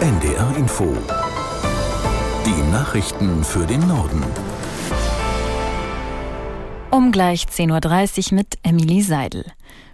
NDR Info. Die Nachrichten für den Norden. Um gleich 10.30 Uhr mit Emily Seidel.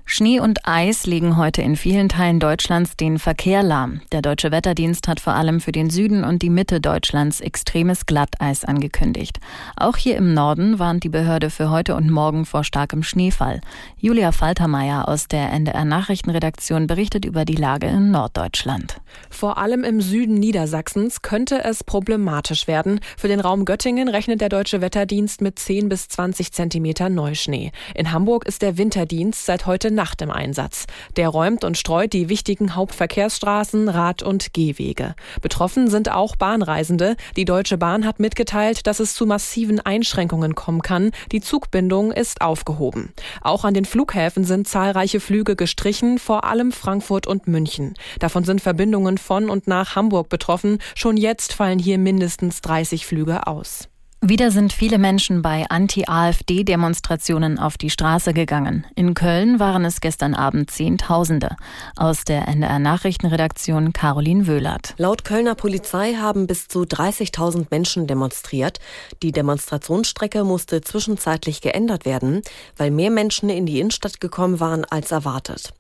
Schnee und Eis legen heute in vielen Teilen Deutschlands den Verkehr lahm. Der Deutsche Wetterdienst hat vor allem für den Süden und die Mitte Deutschlands extremes Glatteis angekündigt. Auch hier im Norden warnt die Behörde für heute und morgen vor starkem Schneefall. Julia Faltermeier aus der NDR Nachrichtenredaktion berichtet über die Lage in Norddeutschland. Vor allem im Süden Niedersachsens könnte es problematisch werden. Für den Raum Göttingen rechnet der Deutsche Wetterdienst mit 10 bis 20 Zentimeter Neuschnee. In Hamburg ist der Winterdienst seit heute Nacht im Einsatz. Der räumt und streut die wichtigen Hauptverkehrsstraßen, Rad- und Gehwege. Betroffen sind auch Bahnreisende. Die Deutsche Bahn hat mitgeteilt, dass es zu massiven Einschränkungen kommen kann. Die Zugbindung ist aufgehoben. Auch an den Flughäfen sind zahlreiche Flüge gestrichen, vor allem Frankfurt und München. Davon sind Verbindungen von und nach Hamburg betroffen. Schon jetzt fallen hier mindestens 30 Flüge aus. Wieder sind viele Menschen bei Anti-AfD-Demonstrationen auf die Straße gegangen. In Köln waren es gestern Abend Zehntausende. Aus der NDR Nachrichtenredaktion Caroline Wöhlert. Laut Kölner Polizei haben bis zu 30.000 Menschen demonstriert. Die Demonstrationsstrecke musste zwischenzeitlich geändert werden, weil mehr Menschen in die Innenstadt gekommen waren als erwartet.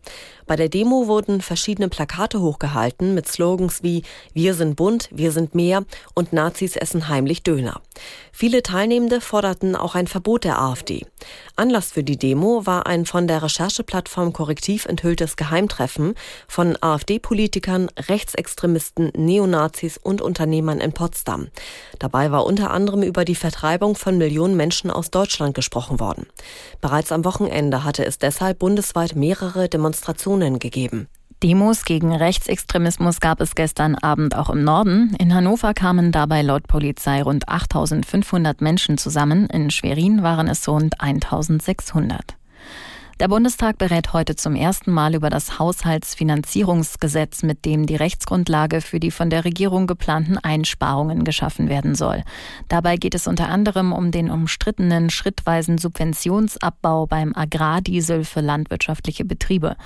Bei der Demo wurden verschiedene Plakate hochgehalten mit Slogans wie Wir sind bunt, wir sind mehr und Nazis essen heimlich Döner. Viele Teilnehmende forderten auch ein Verbot der AfD. Anlass für die Demo war ein von der Rechercheplattform Korrektiv enthülltes Geheimtreffen von AfD-Politikern, Rechtsextremisten, Neonazis und Unternehmern in Potsdam. Dabei war unter anderem über die Vertreibung von Millionen Menschen aus Deutschland gesprochen worden. Bereits am Wochenende hatte es deshalb bundesweit mehrere Demonstrationen gegeben. Demos gegen Rechtsextremismus gab es gestern Abend auch im Norden. In Hannover kamen dabei laut Polizei rund 8500 Menschen zusammen. In Schwerin waren es rund 1600. Der Bundestag berät heute zum ersten Mal über das Haushaltsfinanzierungsgesetz, mit dem die Rechtsgrundlage für die von der Regierung geplanten Einsparungen geschaffen werden soll. Dabei geht es unter anderem um den umstrittenen schrittweisen Subventionsabbau beim Agrardiesel für landwirtschaftliche Betriebe.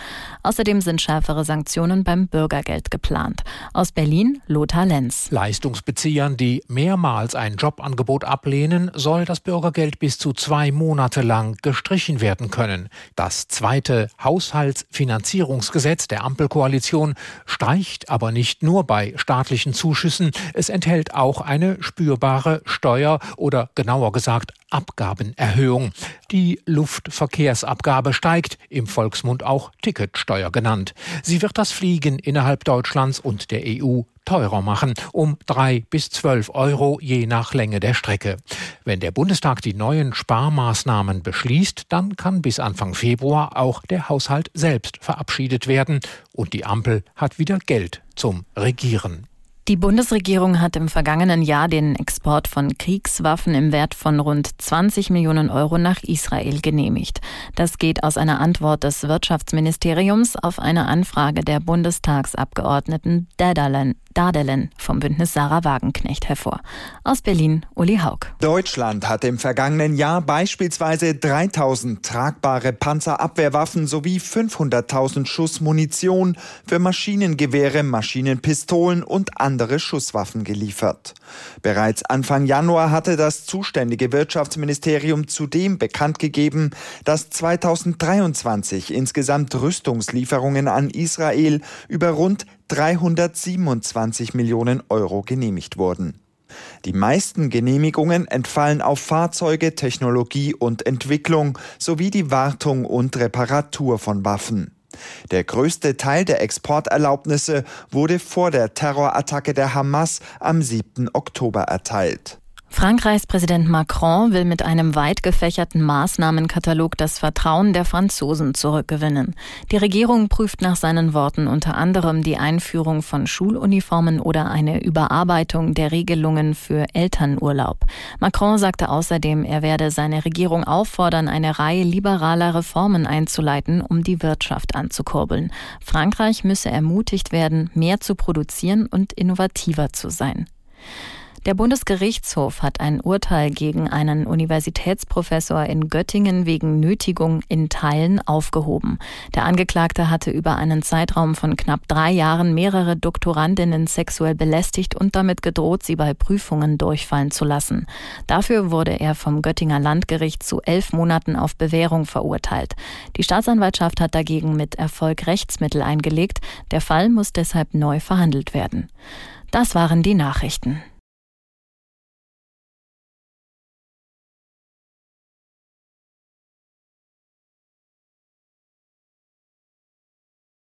Außerdem sind schärfere Sanktionen beim Bürgergeld geplant. Aus Berlin Lothar Lenz. Leistungsbeziehern, die mehrmals ein Jobangebot ablehnen, soll das Bürgergeld bis zu zwei Monate lang gestrichen werden können. Das zweite Haushaltsfinanzierungsgesetz der Ampelkoalition streicht aber nicht nur bei staatlichen Zuschüssen, es enthält auch eine spürbare Steuer oder genauer gesagt Abgabenerhöhung. Die Luftverkehrsabgabe steigt, im Volksmund auch Ticketsteuer genannt. Sie wird das Fliegen innerhalb Deutschlands und der EU teurer machen, um drei bis zwölf Euro je nach Länge der Strecke. Wenn der Bundestag die neuen Sparmaßnahmen beschließt, dann kann bis Anfang Februar auch der Haushalt selbst verabschiedet werden und die Ampel hat wieder Geld zum Regieren. Die Bundesregierung hat im vergangenen Jahr den Export von Kriegswaffen im Wert von rund 20 Millionen Euro nach Israel genehmigt. Das geht aus einer Antwort des Wirtschaftsministeriums auf eine Anfrage der Bundestagsabgeordneten Dedalen Dardelen vom Bündnis Sarah Wagenknecht hervor. Aus Berlin, Uli Haug. Deutschland hat im vergangenen Jahr beispielsweise 3000 tragbare Panzerabwehrwaffen sowie 500.000 Schuss Munition für Maschinengewehre, Maschinenpistolen und andere Schusswaffen geliefert. Bereits Anfang Januar hatte das zuständige Wirtschaftsministerium zudem bekannt gegeben, dass 2023 insgesamt Rüstungslieferungen an Israel über rund 327 Millionen Euro genehmigt wurden. Die meisten Genehmigungen entfallen auf Fahrzeuge, Technologie und Entwicklung sowie die Wartung und Reparatur von Waffen. Der größte Teil der Exporterlaubnisse wurde vor der Terrorattacke der Hamas am 7. Oktober erteilt. Frankreichs Präsident Macron will mit einem weit gefächerten Maßnahmenkatalog das Vertrauen der Franzosen zurückgewinnen. Die Regierung prüft nach seinen Worten unter anderem die Einführung von Schuluniformen oder eine Überarbeitung der Regelungen für Elternurlaub. Macron sagte außerdem, er werde seine Regierung auffordern, eine Reihe liberaler Reformen einzuleiten, um die Wirtschaft anzukurbeln. Frankreich müsse ermutigt werden, mehr zu produzieren und innovativer zu sein. Der Bundesgerichtshof hat ein Urteil gegen einen Universitätsprofessor in Göttingen wegen Nötigung in Teilen aufgehoben. Der Angeklagte hatte über einen Zeitraum von knapp drei Jahren mehrere Doktorandinnen sexuell belästigt und damit gedroht, sie bei Prüfungen durchfallen zu lassen. Dafür wurde er vom Göttinger Landgericht zu elf Monaten auf Bewährung verurteilt. Die Staatsanwaltschaft hat dagegen mit Erfolg Rechtsmittel eingelegt. Der Fall muss deshalb neu verhandelt werden. Das waren die Nachrichten.